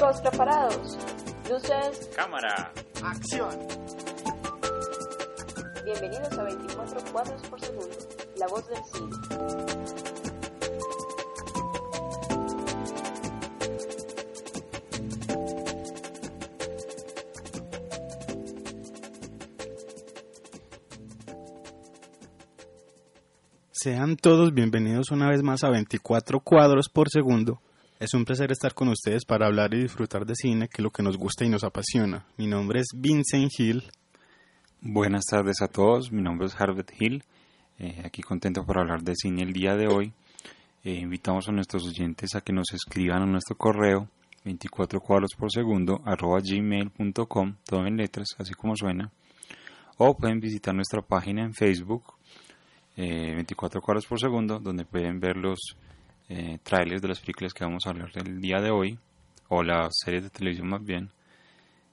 Chicos, preparados. Luces. Cámara. Acción. Bienvenidos a 24 cuadros por segundo. La voz del cine. Sean todos bienvenidos una vez más a 24 cuadros por segundo. Es un placer estar con ustedes para hablar y disfrutar de cine, que es lo que nos gusta y nos apasiona. Mi nombre es Vincent Hill. Buenas tardes a todos, mi nombre es Harvard Hill. Eh, aquí contento por hablar de cine el día de hoy. Eh, invitamos a nuestros oyentes a que nos escriban a nuestro correo 24 cuadros por segundo arroba gmail.com, todo en letras, así como suena. O pueden visitar nuestra página en Facebook eh, 24 cuadros por segundo, donde pueden ver los eh, trailers de las películas que vamos a hablar del día de hoy, o las series de televisión más bien,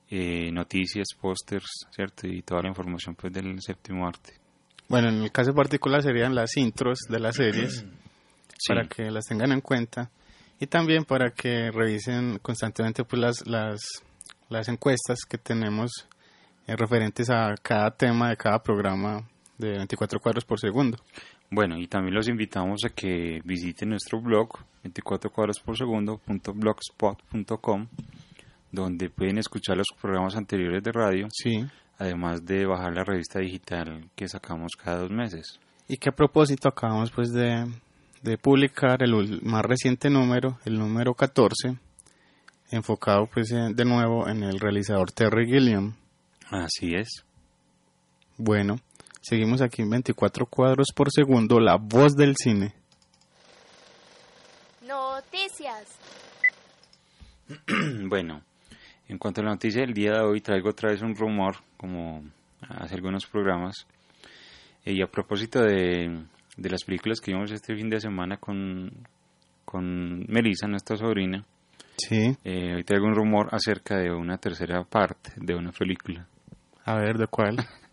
eh, noticias, pósters, ¿cierto? Y toda la información pues del séptimo arte. Bueno, en el caso particular serían las intros de las series, Sí. para que las tengan en cuenta. Y también para que revisen constantemente pues, las, las, las encuestas que tenemos eh, referentes a cada tema de cada programa de 24 cuadros por segundo. Bueno, y también los invitamos a que visiten nuestro blog 24 cuadros por segundo blogspot.com donde pueden escuchar los programas anteriores de radio, Sí. además de bajar la revista digital que sacamos cada dos meses. Y que a propósito acabamos pues de, de publicar el más reciente número, el número 14, enfocado pues de nuevo en el realizador Terry Gilliam. Así es. Bueno, seguimos aquí en 24 cuadros por segundo, la voz del cine. Noticias. bueno, en cuanto a la noticia del día de hoy, traigo otra vez un rumor, como hace algunos programas. Eh, Y a propósito de, de las películas que vimos este fin de semana con, con Melissa, nuestra sobrina, Sí, eh, hoy traigo un rumor acerca de una tercera parte de una película. a ver, ¿de cuál?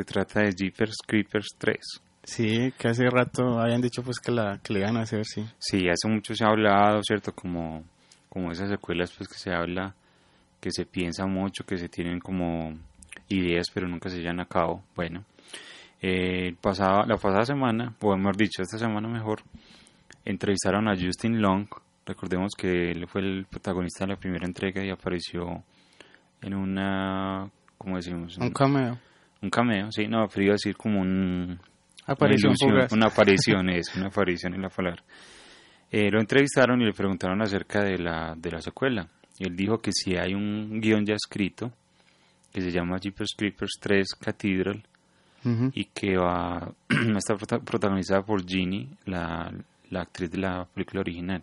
Se trata de Jeepers Creepers 3. Sí, que hace rato habían dicho pues que la que le iban a hacer, sí. Sí, hace mucho se ha hablado, ¿cierto? Como, como esas secuelas pues que se habla, que se piensa mucho, que se tienen como ideas pero nunca se llevan a cabo. Bueno, eh, el pasado- la pasada semana, o mejor dicho, esta semana mejor, entrevistaron a Justin Long. Recordemos que él fue el protagonista de la primera entrega y apareció en una, ¿cómo decimos? Un cameo. Un cameo, sí, no, pero iba a decir como un, Aparición una, ilusión, una aparición es, una aparición en la palabra. Eh, lo entrevistaron y le preguntaron acerca de la, de la secuela. Y él dijo que si hay un guion ya escrito, que se llama Jeepers Creepers 3 Cathedral, y que va está prota- protagonizada por Ginny, la, la actriz de la película original,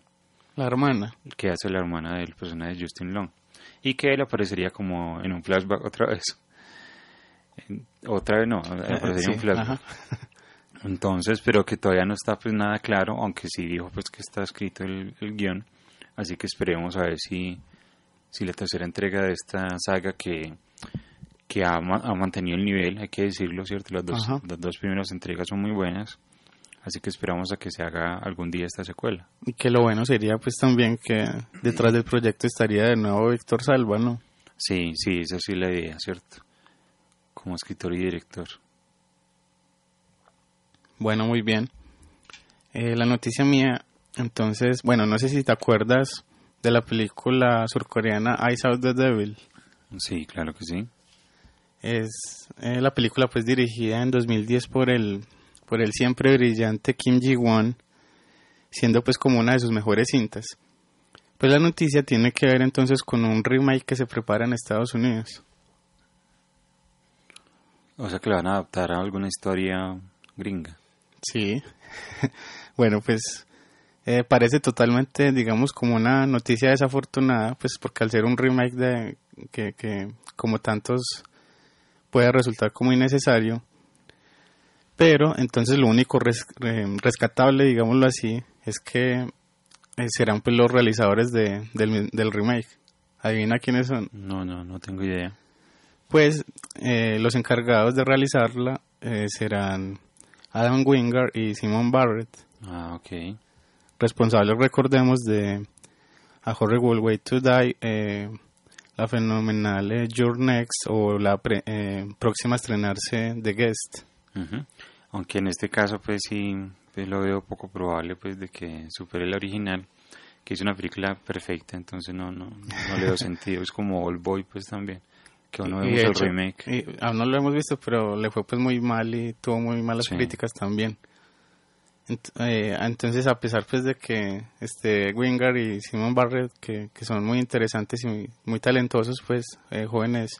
La hermana. que hace la hermana del personaje de Justin Long. Y que él aparecería como en un flashback otra vez. Otra vez no, en sí, un flashback. Entonces, pero que todavía no está pues nada claro, aunque sí dijo pues que está escrito el, el guion, así que esperemos a ver si, si la tercera entrega de esta saga que, que ha, ha mantenido el nivel, hay que decirlo, ¿cierto? Las dos, Ajá. las dos primeras entregas son muy buenas, así que esperamos a que se haga algún día esta secuela. Y que lo bueno sería pues también que detrás del proyecto estaría de nuevo Víctor Salva, ¿no? Sí, sí, esa sí la idea, ¿cierto? Como escritor y director. Bueno, muy bien. Eh, la noticia mía, entonces, bueno, no sé si te acuerdas de la película surcoreana Eyes Out the Devil. Sí, claro que sí. Es eh, la película pues dirigida en 2010 por el por el siempre brillante Kim Ji-won, siendo pues como una de sus mejores cintas. Pues la noticia tiene que ver entonces con un remake que se prepara en Estados Unidos. O sea que la van a adaptar a alguna historia gringa. Sí. bueno, pues eh, parece totalmente, digamos, como una noticia desafortunada, pues porque al ser un remake de que, que como tantos puede resultar como innecesario. Pero entonces lo único res- eh, rescatable, digámoslo así, es que eh, serán pues los realizadores de, del, del remake. Adivina quiénes son. No, no, no tengo idea. Pues eh, los encargados de realizarla eh, serán Adam Wingard y Simon Barrett, Ah, ok. responsables, recordemos, de a Horrible Way to Die, eh, la fenomenal eh, Your Next o la pre- eh, próxima a estrenarse The Guest. Ujú. Aunque en este caso pues sí pues, lo veo poco probable pues de que supere la original, que es una película perfecta, entonces no no no le doy sentido, es como Old Boy pues también, que aún no vemos de el hecho, remake. y aún no lo hemos visto, pero le fue pues muy mal y tuvo muy malas Sí. críticas también. Ent- eh, entonces, a pesar pues de que este Wingard y Simon Barrett, que, que son muy interesantes y muy, talentosos, pues eh, jóvenes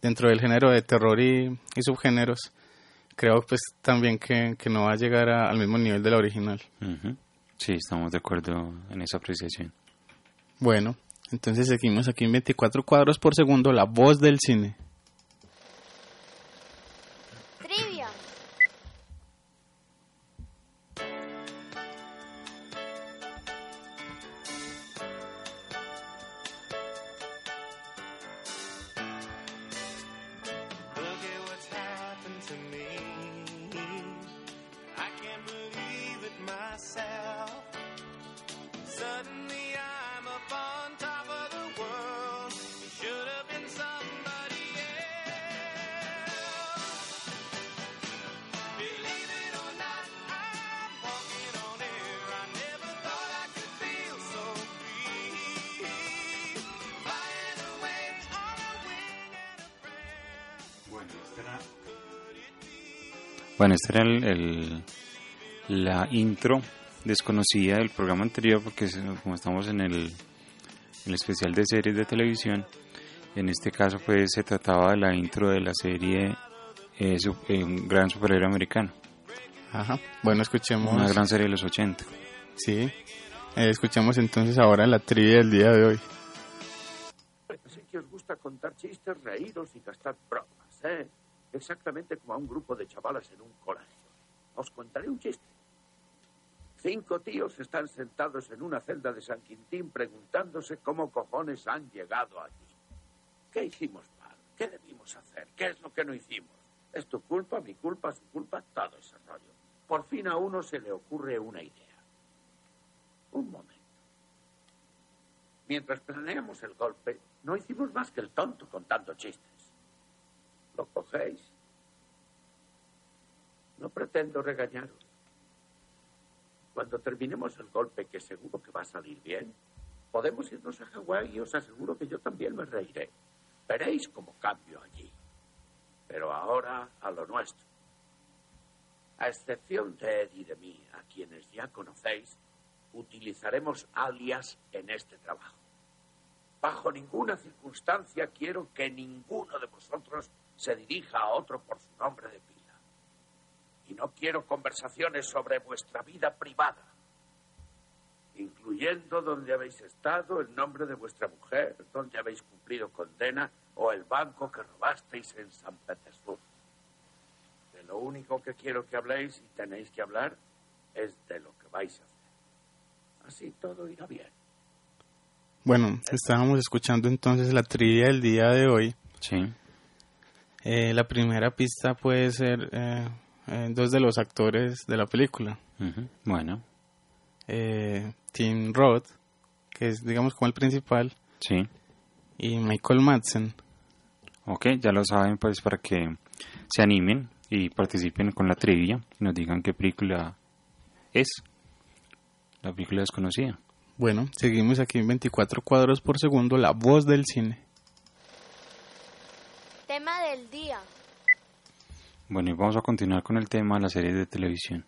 dentro del género de terror y, y subgéneros, creo pues también que, que no va a llegar a- al mismo nivel de la original. Ujú. Sí, estamos de acuerdo en esa apreciación. Bueno, entonces seguimos aquí en 24 cuadros por segundo, la voz del cine. Esta era el, el- la intro desconocida del programa anterior porque como estamos en el, el especial de series de televisión, en este caso pues se trataba de la intro de la serie eh, su- eh, Un Gran Superhéroe Americano, Ajá. Bueno, escuchemos. una gran serie de los 80. Sí. Eh, escuchemos entonces ahora la trivia del día de hoy. Sé que os gusta contar chistes, reíros y gastar bromas, ¿eh? Exactamente como a un grupo de chavalas en un colegio. Os contaré un chiste. Cinco tíos están sentados en una celda de San Quintín preguntándose cómo cojones han llegado allí. ¿Qué hicimos mal? ¿Qué debimos hacer? ¿Qué es lo que no hicimos? ¿Es tu culpa, mi culpa, su culpa? Todo ese rollo. Por fin a uno se le ocurre una idea. Un momento. Mientras planeamos el golpe, no hicimos más que el tonto contando chistes. ¿Lo cogéis? No pretendo regañaros. Cuando terminemos el golpe, que seguro que va a salir bien, podemos irnos a Hawái y os aseguro que yo también me reiré. Veréis cómo cambio allí. Pero ahora a lo nuestro. A excepción de Ed y de mí, a quienes ya conocéis, utilizaremos alias en este trabajo. Bajo ninguna circunstancia quiero que ninguno de vosotros se dirija a otro por su nombre de pila. Y no quiero conversaciones sobre vuestra vida privada, incluyendo dónde habéis estado, el nombre de vuestra mujer, dónde habéis cumplido condena o el banco que robasteis en San Petersburgo. De lo único que quiero que habléis y tenéis que hablar es de lo que vais a hacer. Así todo irá bien. Bueno, estábamos escuchando entonces la trivia del día de hoy. Sí, Eh, la primera pista puede ser eh, eh, dos de los actores de la película. bueno, Eh, Tim Roth, que es digamos como el principal, sí. y Michael Madsen. Ok, ya lo saben pues para que se animen y participen con la trivia y nos digan qué película es. La película desconocida. Bueno, seguimos aquí en 24 cuadros por segundo, la voz del cine. Día. Bueno, y vamos a continuar con el tema de la serie de televisión.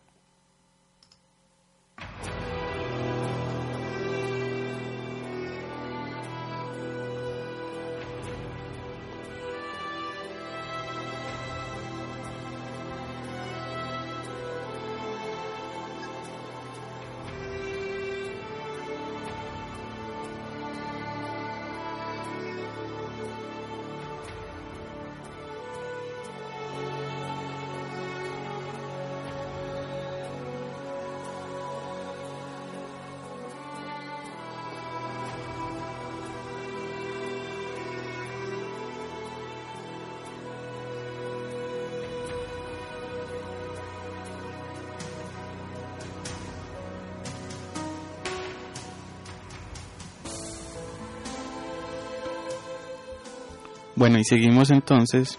Bueno, y seguimos entonces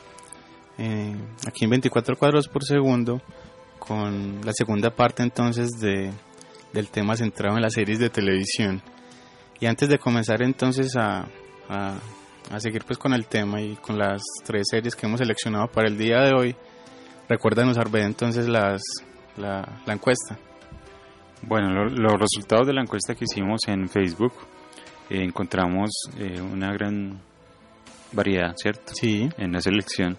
eh, aquí en 24 cuadros por segundo con la segunda parte entonces de, del tema centrado en las series de televisión. Y antes de comenzar entonces a, a, a seguir pues con el tema y con las tres series que hemos seleccionado para el día de hoy, recuérdanos Arbe entonces las, la, la encuesta. Bueno, lo- los resultados de la encuesta que hicimos en Facebook eh, encontramos eh, una gran variedad, ¿cierto? Sí, En la selección.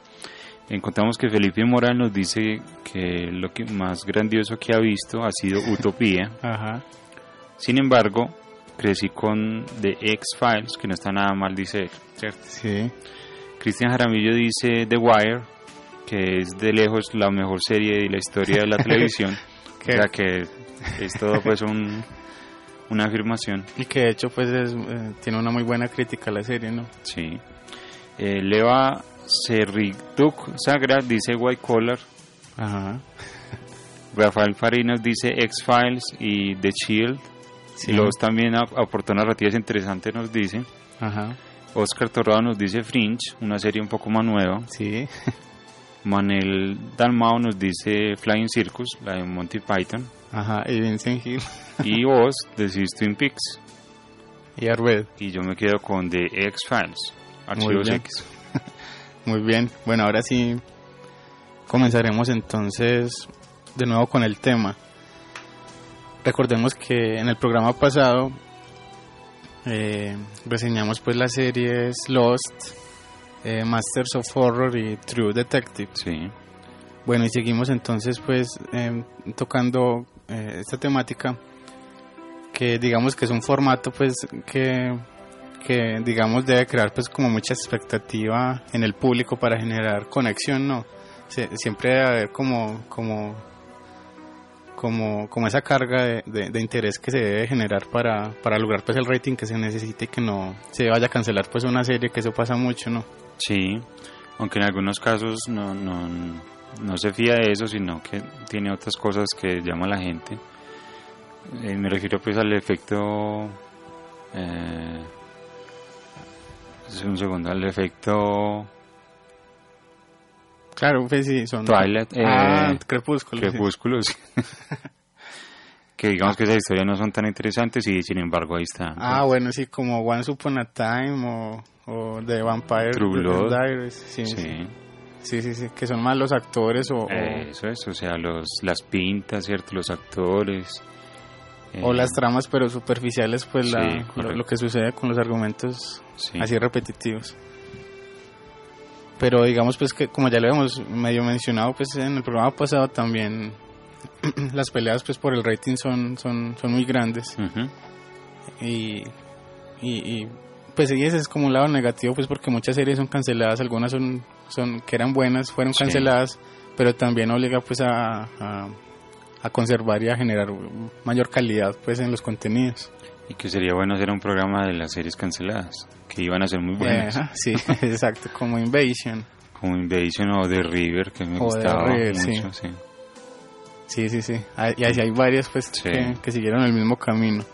Encontramos que Felipe Moral nos dice que lo que más grandioso que ha visto ha sido Utopía. ajá, Sin embargo, crecí con The X-Files, que no está nada mal, dice él, ¿cierto? sí, Cristian Jaramillo dice The Wire, que es de lejos la mejor serie de la historia de la televisión. o sea que es todo pues un, una afirmación. y que de hecho pues es, eh, tiene una muy buena crítica a la serie, ¿no? Sí. Eh, Leva Serrituk Sagra dice White Collar. Ajá, Rafael Farinas dice X-Files y The Shield. sí, Los también ap- aportó narrativas interesantes, nos dice. ajá, Oscar Torrado nos dice Fringe, una serie un poco más nueva. sí, Manel Dalmao nos dice Flying Circus, la de Monty Python. ajá, y Vincent Hill Y vos decís Twin Peaks. y Arbed. Y yo me quedo con The X-Files, Archivos bien. X. Muy bien, bueno, ahora sí comenzaremos entonces de nuevo con el tema. Recordemos que en el programa pasado eh, reseñamos pues las series Lost, eh, Masters of Horror y True Detective. Sí, Bueno, y seguimos entonces pues eh, tocando esta temática que digamos que es un formato pues que, que digamos debe crear pues como mucha expectativa en el público para generar conexión, ¿no? Se- siempre debe haber como, como, como, como esa carga de, de- de interés que se debe generar para, para lograr pues el rating que se necesite y que no se vaya a cancelar pues una serie, que eso pasa mucho, ¿no? sí. Aunque en algunos casos no, no, no se fía de eso, sino que tiene otras cosas que llama a la gente. Eh, me refiero pues al efecto... Eh, un segundo, al efecto Claro, pues sí, son... Twilight, eh, ah, Crepúsculo. sí. Crepúsculos. que digamos que esas historias no son tan interesantes y sin embargo ahí están. Ah, bueno, sí, como Once Upon a Time o, o The Vampire True Blood. Diaries. Sí, sí, sí. sí, sí, sí, que son más los actores o, o- Eso es, o sea, los, las pintas, ¿cierto? Los actores. Eh, o las tramas, pero superficiales, pues la, Sí, lo, correcto. lo que sucede con los argumentos sí. así repetitivos. Pero digamos, pues que como ya lo habíamos medio mencionado, pues en el programa pasado también las peleas pues por el rating son, son, son muy grandes. Ujú, y, y, y, pues sí, ese es como un lado negativo pues porque muchas series son canceladas algunas son son que eran buenas fueron Sí. canceladas pero también obliga pues a, a, a conservar y a generar mayor calidad pues en los contenidos Y que sería bueno hacer un programa de las series canceladas, que iban a ser muy buenas, Eh, sí exacto como Invasion como Invasion o The River, que me O gustaba River, mucho, sí. sí sí sí Hay- y así hay varias pues Sí. que, que siguieron el mismo camino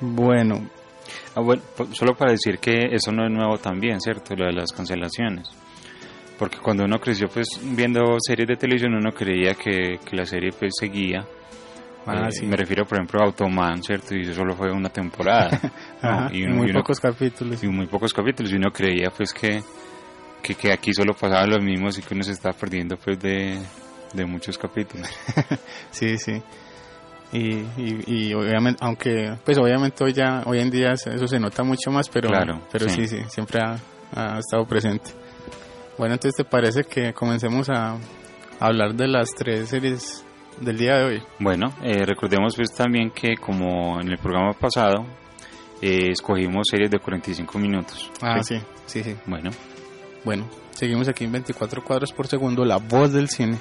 bueno Ah, bueno, solo para decir que eso no es nuevo también, ¿cierto? Lo de las cancelaciones. Porque cuando uno creció pues viendo series de televisión uno creía que, que la serie pues seguía. ah, Eh, sí. Me refiero por ejemplo a Automan, ¿cierto? Y eso solo fue una temporada. y, y uno- muy y uno- pocos capítulos y muy pocos capítulos y uno creía pues que, que, que aquí solo pasaba lo mismo y que uno se estaba perdiendo pues de, de muchos capítulos. Sí, sí. Y, y, y obviamente, aunque, pues obviamente hoy ya, hoy en día eso se nota mucho más, pero, Claro, pero sí. sí. sí, siempre ha, ha estado presente. Bueno, entonces te parece que comencemos a, hablar de las tres series del día de hoy. Bueno, eh, recordemos pues también que como en el programa pasado eh, escogimos series de 45 minutos. Ah, sí, sí, sí. Bueno, Bueno, seguimos aquí en 24 cuadros por segundo, la voz del cine.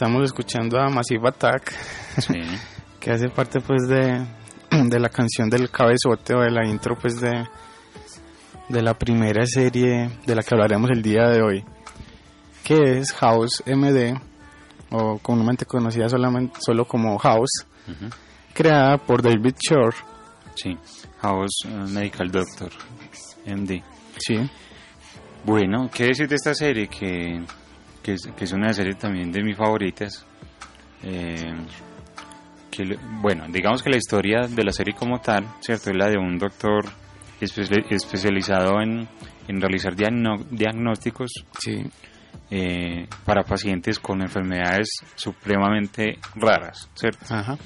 Estamos escuchando a Massive Attack, Sí, que hace parte pues de, de la canción del cabezote o de la intro pues de, de la primera serie de la que hablaremos el día de hoy, que es House MD, o comúnmente conocida solamente, solo como House, creada por David Shore. sí. House eh, Medical Doctor, MD. Sí, Bueno, ¿qué decir de esta serie? Que, que, es, que es una serie también de mis favoritas. Eh, que, bueno, digamos que la historia de la serie como tal, ¿cierto? Es la de un doctor espe- especializado en, en realizar diagno- diagnósticos sí, eh, para pacientes con enfermedades supremamente raras, ¿cierto? ajá,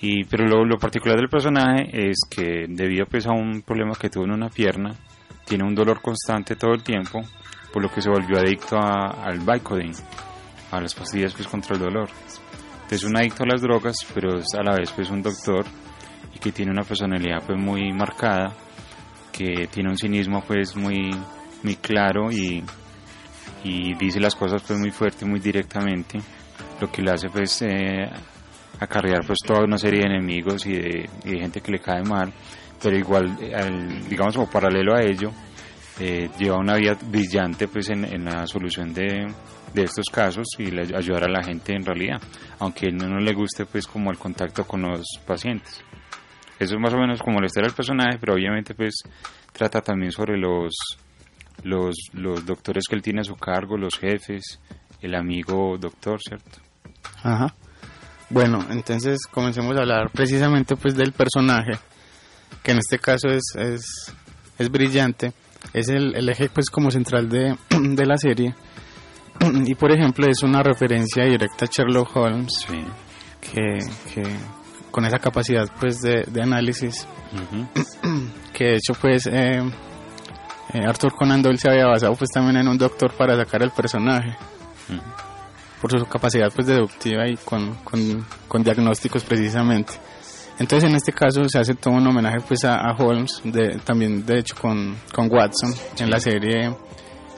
Y, pero lo, lo particular del personaje es que debido pues, a un problema que tuvo en una pierna, tiene un dolor constante todo el tiempo, por lo que se volvió adicto a- al Vicodin, a las pastillas pues, contra el dolor. Entonces es un adicto a las drogas, pero es a la vez pues, un doctor y que tiene una personalidad pues, muy marcada, que tiene un cinismo pues, muy, muy claro y, y dice las cosas pues, muy fuerte muy directamente, lo que le hace pues, eh, acarrear pues toda una serie de enemigos y de, y de gente que le cae mal, pero igual, al- digamos como paralelo a ello, eh, lleva una vida brillante pues en, en la solución de, de estos casos y le ayudar a la gente en realidad, aunque no, no le guste pues como el contacto con los pacientes. Eso es más o menos como la historia del personaje, pero obviamente pues trata también sobre los, los, los doctores que él tiene a su cargo, los jefes, el amigo doctor, ¿cierto? ajá. Bueno, entonces comencemos a hablar precisamente pues del personaje, que en este caso es, es, es brillante, es el, el eje pues como central de, de la serie, y por ejemplo es una referencia directa a Sherlock Holmes, Sí. que, que con esa capacidad pues de, de análisis, que de hecho pues eh, eh, Arthur Conan Doyle se había basado pues también en un doctor para sacar el personaje. Por su capacidad pues deductiva y con, con, con diagnósticos precisamente. Entonces en este caso se hace todo un homenaje pues a, a Holmes, de, también de hecho con, con Watson en la serie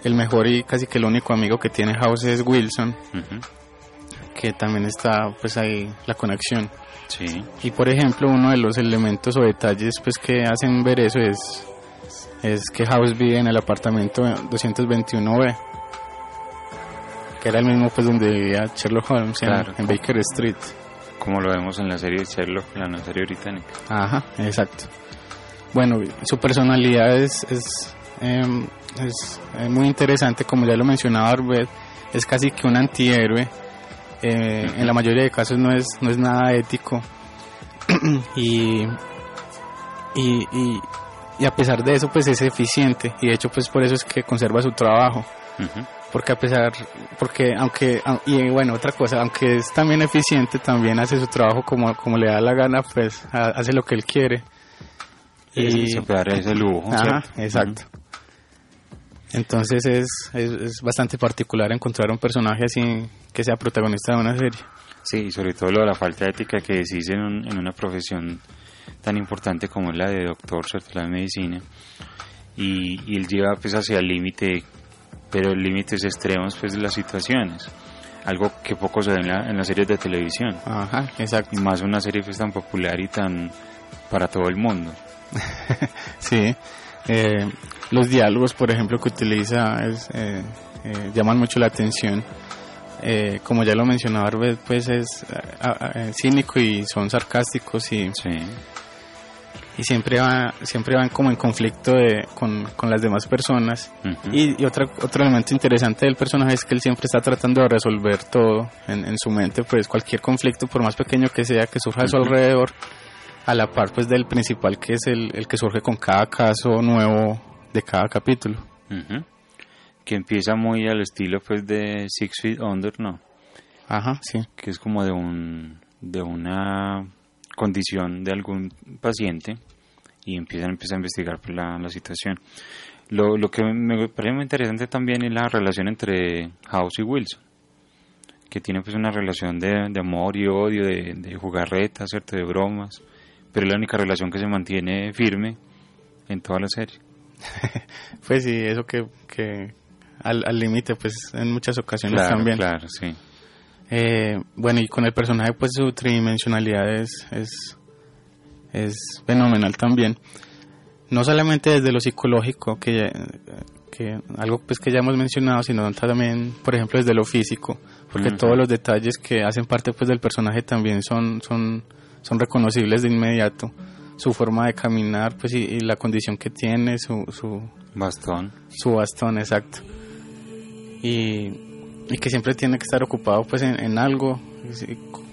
el mejor y casi que el único amigo que tiene House es Wilson, que también está pues ahí la conexión. Sí. Y por ejemplo uno de los elementos o detalles pues que hacen ver eso es, es que House vive en el apartamento 221B, que era el mismo pues donde vivía Sherlock Holmes en Baker Street. Como lo vemos en la serie de Sherlock, la nueva serie británica. Ajá, exacto. Bueno, su personalidad es, es, em, es, eh, muy interesante, como ya lo mencionaba Arbet, es casi que un antihéroe. Eh, en la mayoría de casos no es, no es nada ético. y, y, y, y a pesar de eso, pues es eficiente. Y de hecho, pues por eso es que conserva su trabajo. Ujú. Porque a pesar, porque aunque, au- y bueno, otra cosa, aunque es también eficiente, también hace su trabajo como, como le da la gana, pues ha- hace lo que él quiere. Y se puede ese lujo. Ajá, ¿cierto? exacto. Entonces es, es, es bastante particular encontrar un personaje así que sea protagonista de una serie. Sí, y sobre todo lo de la falta de ética que decís en, un- en una profesión tan importante como es la de doctor, ¿cierto? La de medicina. Y, y él lleva pues hacia el límite, pero límites extremos pues de las situaciones. Algo que poco se ve en, la- en las series de televisión. Ajá, exacto. Y más una serie pues tan popular y tan para todo el mundo. Sí. Eh, los diálogos, por ejemplo, que utiliza es, eh, eh, llaman mucho la atención. Eh, como ya lo mencionaba Arbet, pues es eh, cínico y son sarcásticos y, Sí. Y siempre, va, siempre van como en conflicto de- con, con las demás personas. Ujú. Y, y otra, otro elemento interesante del personaje es que él siempre está tratando de resolver todo en, en su mente, pues cualquier conflicto, por más pequeño que sea, que surja a su alrededor, a la par pues del principal que es el, el que surge con cada caso nuevo de cada capítulo. Ujú. Que empieza muy al estilo pues de Six Feet Under, ¿no? Ajá, sí. que es como de un de una condición de algún paciente y empiezan, empiezan a investigar pues, la, la situación. Lo, lo que me parece muy interesante también es la relación entre House y Wilson, que tiene pues una relación de, de amor y odio, de, de jugarretas, ¿cierto? de bromas, pero es la única relación que se mantiene firme en toda la serie. Pues sí, eso que, que al al límite pues en muchas ocasiones Claro, también. claro, sí. Eh, bueno, y con el personaje, pues su tridimensionalidad es, es, es fenomenal también. No solamente desde lo psicológico, que, que algo pues que ya hemos mencionado, sino también, por ejemplo, desde lo físico, porque todos los detalles que hacen parte pues del personaje también son, son, son reconocibles de inmediato. Su forma de caminar, pues y, y la condición que tiene, su, su, Bastón. su bastón, exacto. Y, y que siempre tiene que estar ocupado pues en, en algo,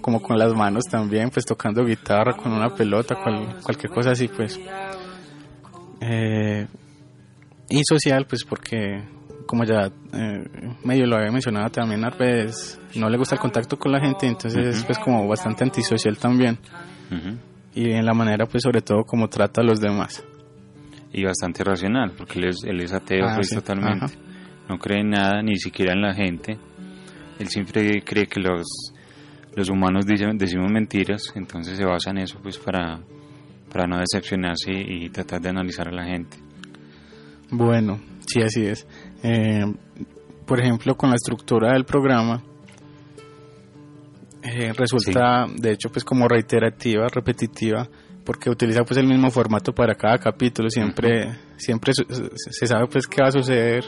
como con las manos también, pues tocando guitarra, con una pelota, cual- cualquier cosa así pues. Eh, y social pues porque como ya eh, medio lo había mencionado también Arpes no le gusta el contacto con la gente entonces es pues como bastante antisocial también Ujú. y en la manera pues sobre todo como trata a los demás Y bastante racional, porque él es, él es ateo Ah, pues, sí. totalmente. Ajá. No cree en nada, ni siquiera en la gente. Él siempre cree que los, los humanos dicen, decimos mentiras, entonces se basa en eso pues para, para no decepcionarse y tratar de analizar a la gente. Bueno, sí, así es. Eh, por ejemplo, con la estructura del programa, eh, resulta, de hecho, pues como reiterativa, repetitiva, porque utiliza pues el mismo formato para cada capítulo. Siempre, siempre se sabe pues qué va a suceder.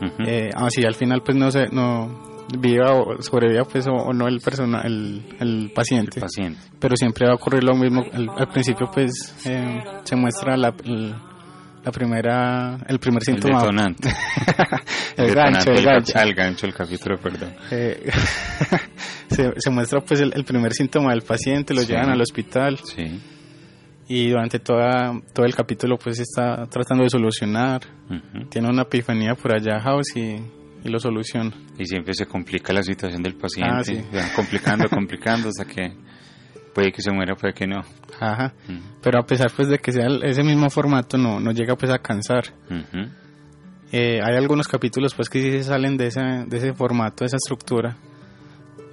Ujú. Eh, así al final pues no se, no viva o sobreviva pues o, o no el persona, el, el paciente Paciente. pero siempre va a ocurrir lo mismo. Al, al principio, pues, eh, se muestra la, el- la primera, el primer El síntoma. detonante. el gancho, detonante el del gancho. al gancho del capítulo, perdón. Eh, se, se muestra, pues, el, el primer síntoma del paciente, lo Sí. llevan al hospital Sí. Y durante toda, todo el capítulo, pues, está tratando de solucionar. Tiene una epifanía por allá, House, y, y lo soluciona. Y siempre se complica la situación del paciente. Ah, sí. van complicando, complicando hasta que puede que se muera, puede que no. Ajá. Pero a pesar, pues, de que sea ese mismo formato, no, no llega, pues, a cansar. Eh, hay algunos capítulos pues que sí se salen de ese, de ese formato, de esa estructura,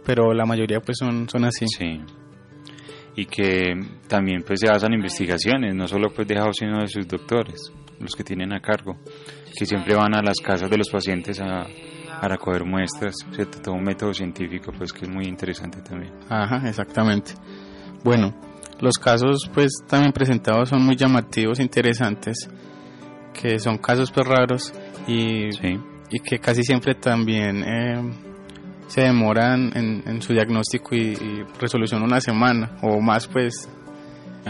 pero la mayoría pues son, son así. Sí. Y que también pues se basan en investigaciones, no solo pues de House, sino de sus doctores, los que tienen a cargo, que siempre van a las casas de los pacientes a, a recoger muestras, ¿cierto? Todo un método científico pues que es muy interesante también. Ajá, exactamente. Bueno, los casos pues también presentados son muy llamativos, interesantes, que son casos pues raros y, Sí. y que casi siempre también eh, se demoran en, en su diagnóstico y, y resolución una semana o más pues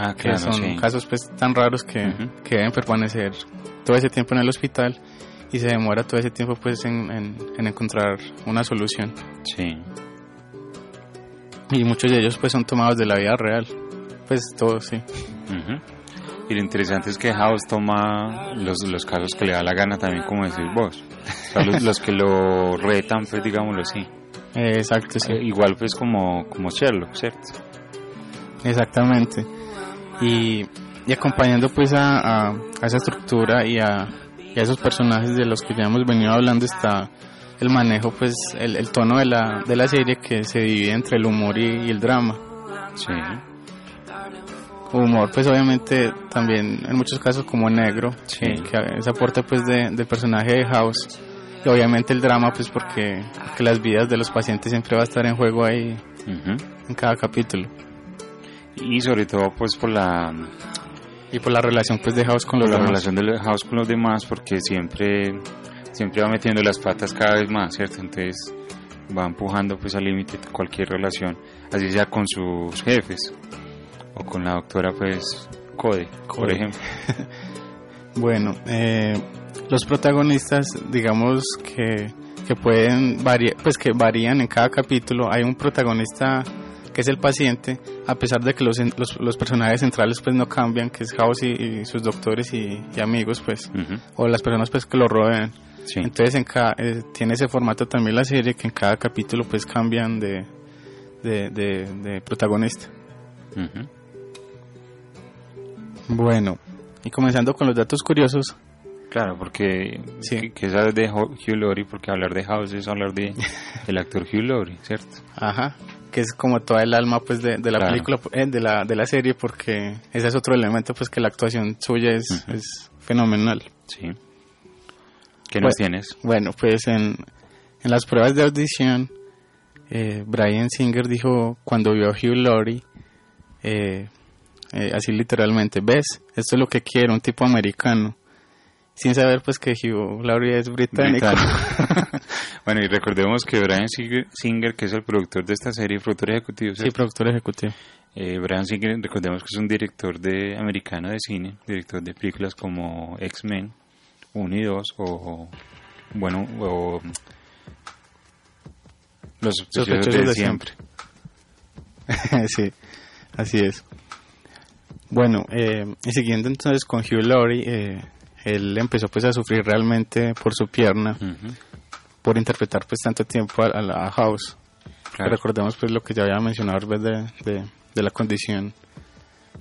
Ah, que claro, son sí. casos pues tan raros que, que deben permanecer todo ese tiempo en el hospital y se demora todo ese tiempo pues en, en- en encontrar una solución Sí. y muchos de ellos pues son tomados de la vida real pues todos sí. Y lo interesante es que House toma los, los casos que le da la gana también, como decís vos. O sea, los, los que lo retan, pues digámoslo así. Eh, exacto sí Eh, igual pues como, como Sherlock, ¿cierto? exactamente y, y acompañando pues a, a- a esa estructura y a, y a esos personajes de los que ya hemos venido hablando está el manejo pues el, el tono de la, de la serie que se divide entre el humor y- y el drama Sí. humor pues obviamente también en muchos casos como negro Sí. que, que ese aporte pues de- del personaje de House y obviamente el drama pues porque, porque las vidas de los pacientes siempre va a estar en juego ahí en cada capítulo Y sobre todo pues por la, y por la relación pues de House con los por la demás relación de House con los demás, porque siempre, siempre va metiendo las patas cada vez más, ¿cierto? Entonces va empujando pues al límite cualquier relación, así sea con sus jefes o con la doctora pues Code, por Code. ejemplo. bueno eh, los protagonistas digamos que, que pueden variar pues que varían en cada capítulo hay un protagonista que es el paciente a pesar de que los, los, los personajes centrales pues no cambian que es House y, y sus doctores y, y amigos pues o las personas pues que lo rodean Sí. Entonces en cada, eh, tiene ese formato también la serie que en cada capítulo pues cambian de, de, de, de protagonista. Bueno, y comenzando con los datos curiosos, Claro, porque Sí. que, sabes de Hugh Laurie, porque hablar de House es hablar de el actor Hugh Laurie, ¿cierto? ajá, que es como toda el alma pues de, de la Claro. película, eh, de, la, de la serie, porque ese es otro elemento pues que la actuación suya es, es fenomenal. Sí. ¿Qué nos Pues- tienes? Bueno, pues en, en las pruebas de audición eh, Brian Singer dijo cuando vio a Hugh Laurie, eh, así literalmente, ves, esto es lo que quiero, un tipo americano, sin saber pues que Hugh Laurie es británico. Británico. bueno, y recordemos que Brian Singer, que es el productor de esta serie, productor ejecutivo, sí, productor ejecutivo. Eh, Brian Singer, recordemos que es un director de americano de cine, director de películas como X-Men 1 y 2 o, bueno, o Los sospechosos de, de siempre. sí, así es. Bueno, eh, y siguiendo entonces con Hugh Laurie, eh, él empezó pues a sufrir realmente por su pierna, Ujú, por interpretar pues tanto tiempo a, a la House. claro. Recordemos pues lo que ya había mencionado en vez de, de, de la condición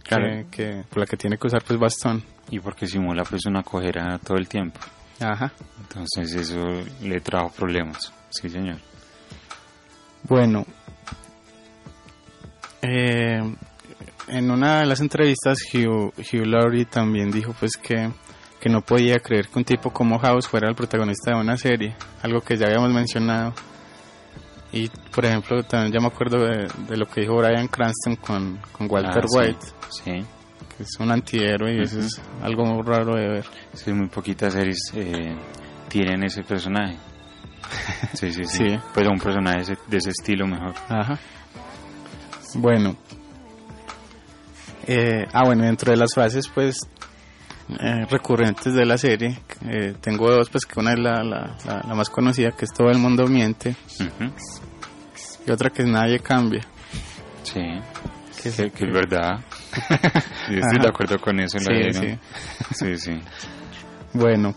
Claro. que, que- por la que tiene que usar pues bastón. Y porque simula pues una cojera todo el tiempo. Ajá. Entonces eso le trajo problemas. Sí, señor. Bueno, eh, en una de las entrevistas Hugh, Hugh Laurie también dijo pues que, que no podía creer que un tipo como House fuera el protagonista de una serie, algo que ya habíamos mencionado. Y por ejemplo también ya me acuerdo de, de lo que dijo Brian Cranston con, con Walter Ah, sí. White, Sí. que es un antihéroe y eso es algo muy raro de ver. Sí, muy poquitas series eh, tienen ese personaje. Sí, sí, sí. Sí. Pero un personaje de ese, de ese estilo mejor. Ajá. Bueno. Eh, ah, bueno, dentro de las frases, pues, eh, recurrentes de la serie, eh, tengo dos, pues, que una es la, la, la, la más conocida, que es todo el mundo miente, y otra que es nadie cambia. Sí, Que que, que es verdad. Yo estoy Ajá. de acuerdo con eso. la Sí, sí. sí, sí. Bueno.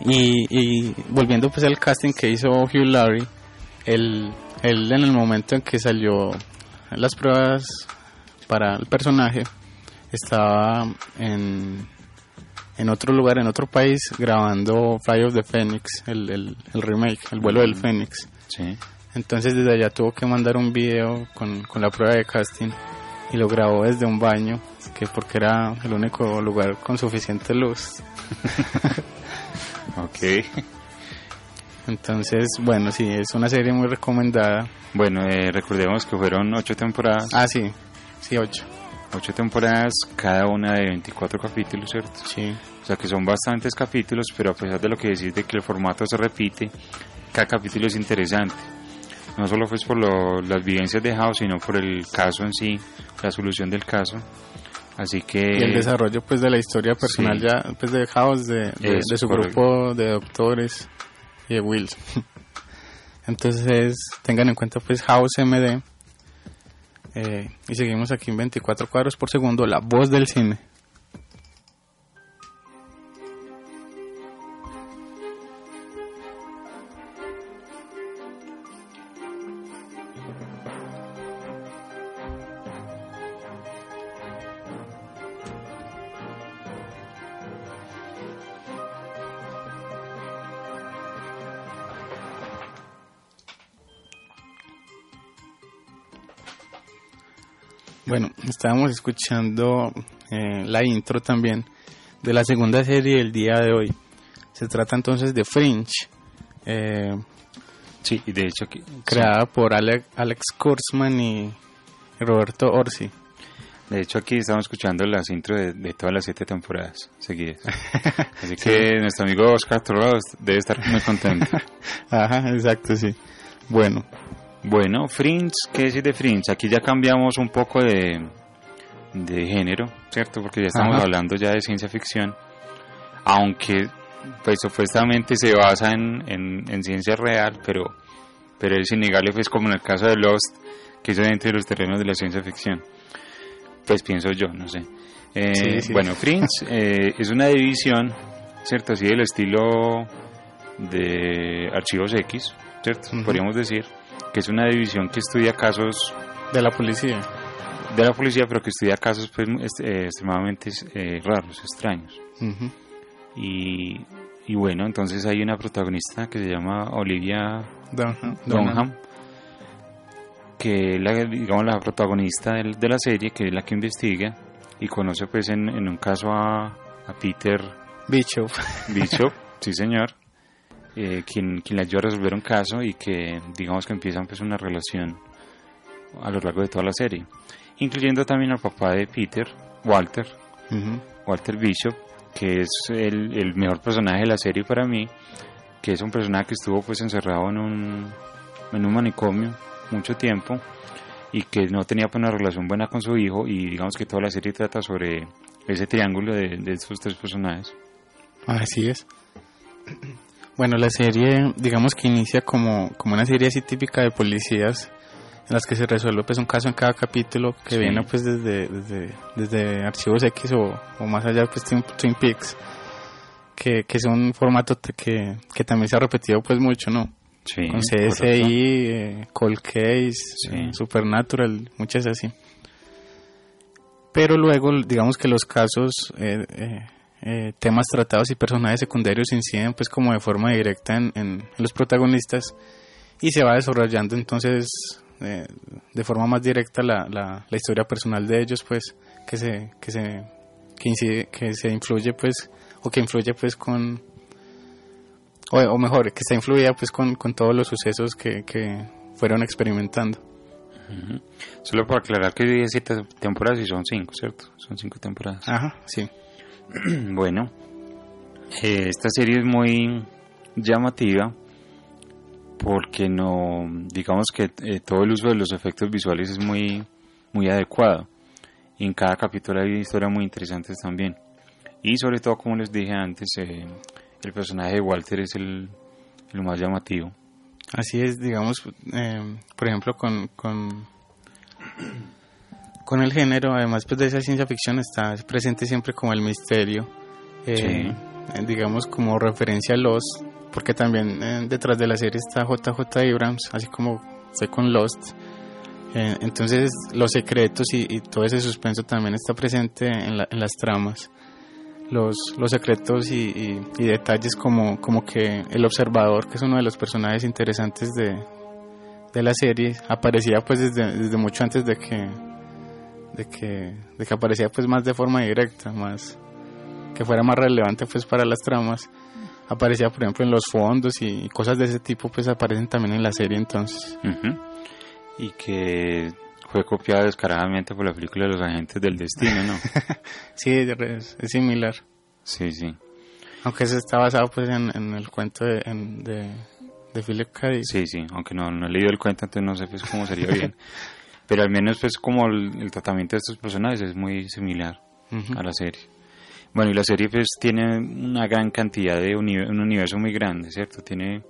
Y, y volviendo pues al casting que hizo Hugh Laurie, él, él en el momento en que salió las pruebas para el personaje, estaba en, en otro lugar, en otro país, grabando Fly of the Phoenix, el, el, el remake, el vuelo del Fénix. Sí. Entonces desde allá tuvo que mandar un video con, con la prueba de casting y lo grabó desde un baño, que porque era el único lugar con suficiente luz. Ok. Entonces, bueno, sí, es una serie muy recomendada. Bueno, eh, recordemos que fueron ocho temporadas. Ah, sí, sí, ocho. Ocho temporadas, cada una de 24 capítulos, ¿cierto? Sí, O sea que son bastantes capítulos, pero a pesar de lo que decís de que el formato se repite, cada capítulo es interesante. No solo pues por lo- las vivencias de House, sino por el caso en sí, la solución del caso. Así que... y el desarrollo pues de la historia personal sí. ya pues de House, de, de, de su grupo de doctores y de Wills. Entonces, tengan en cuenta pues House MD. Eh, y seguimos aquí en 24 cuadros por segundo, la voz del cine. Bueno, estábamos escuchando eh, la intro también de la segunda serie del día de hoy. Se trata entonces de Fringe, eh, Sí, y de hecho aquí... creada por Ale- Alex Kurzman y Roberto Orsi. De hecho aquí estamos escuchando las intro de, de todas las siete temporadas seguidas. Así que nuestro amigo Oscar Torrados debe estar muy contento. Ajá, exacto, sí. Bueno, Bueno, Fringe, ¿qué decir de Fringe? Aquí ya cambiamos un poco de, de género, ¿cierto? Porque ya estamos Ajá. hablando ya de ciencia ficción, aunque pues supuestamente se basa en, en, en ciencia real, pero, pero es innegable, pues como en el caso de Lost, que es dentro de los terrenos de la ciencia ficción. Pues pienso yo, no sé. Eh, Sí, sí. Bueno, Fringe eh, es una división, ¿cierto? Así del estilo de Archivos X, ¿cierto? Podríamos decir que es una división que estudia casos de la policía. de la policía, pero que estudia casos pues, eh, extremadamente eh, raros, extraños. Y, y bueno, entonces hay una protagonista que se llama Olivia Dunham. Dunham, que es la, digamos, la protagonista de, la serie, que es la que investiga y conoce pues en, en un caso a, a Peter Bishop. Bishop, sí señor, eh, quien, quien le ayuda a resolver un caso y que digamos que empiezan pues una relación a lo largo de toda la serie, incluyendo también al papá de Peter, Walter, Ujú. Walter Bishop, que es el, el mejor personaje de la serie para mí, que es un personaje que estuvo pues encerrado en un, en un manicomio mucho tiempo y que no tenía pues una relación buena con su hijo y digamos que toda la serie trata sobre ese triángulo de, de estos tres personajes. Así es. Bueno, la serie, digamos que inicia como, como una serie así típica de policías, en las que se resuelve pues un caso en cada capítulo que Sí. viene pues desde, desde, desde Archivos X o, o más allá pues Twin, Twin Peaks, que, que es un formato que, que también se ha repetido pues mucho, ¿no? Sí, Con. CSI, eh, Cold Case, Sí. eh, Supernatural, muchas así. Pero luego, digamos que los casos, eh, eh, temas tratados y personajes secundarios inciden pues como de forma directa en, los protagonistas y se va desarrollando entonces eh, de forma más directa la, la, la historia personal de ellos pues que se que se que incide que se influye pues o que influye pues con o, o mejor que está influida pues con, con todos los sucesos que, que fueron experimentando. Solo para aclarar que hay siete temporadas y son cinco, ¿cierto? Son cinco temporadas. ajá sí Bueno, eh, esta serie es muy llamativa porque no, digamos que eh, todo el uso de los efectos visuales es muy, muy adecuado. En cada capítulo hay historias muy interesantes también. Y sobre todo, como les dije antes, eh, el personaje de Walter es el, el más llamativo. Así es, digamos, por ejemplo, con, con, con el género, además pues, de esa ciencia ficción, está presente siempre como el misterio, eh, Sí. eh, digamos, como referencia a Lost, porque también eh, detrás de la serie está JJ Abrams, así como fue con Lost. Eh, entonces, los secretos y, y todo ese suspenso también está presente en, la- en las tramas. Los, los secretos y, y- y detalles como, como que el observador, que es uno de los personajes interesantes de, de la serie, aparecía pues desde, desde mucho antes de que, de que de que aparecía pues más de forma directa, más que fuera más relevante pues para las tramas. Aparecía por ejemplo en los fondos y cosas de ese tipo pues aparecen también en la serie entonces. Y que fue copiada descaradamente por la película de los agentes del destino, ¿no? Sí, es, es similar. sí, sí. Aunque eso está basado pues en, en el cuento de, en- de, de Philip K. Sí, sí, aunque no, no he leído el cuento, entonces no sé pues cómo sería bien. Pero al menos pues como el, el tratamiento de estos personajes es muy similar Ujú. a la serie. Bueno, y la serie pues tiene una gran cantidad de uni- un universo muy grande, ¿cierto? Tiene,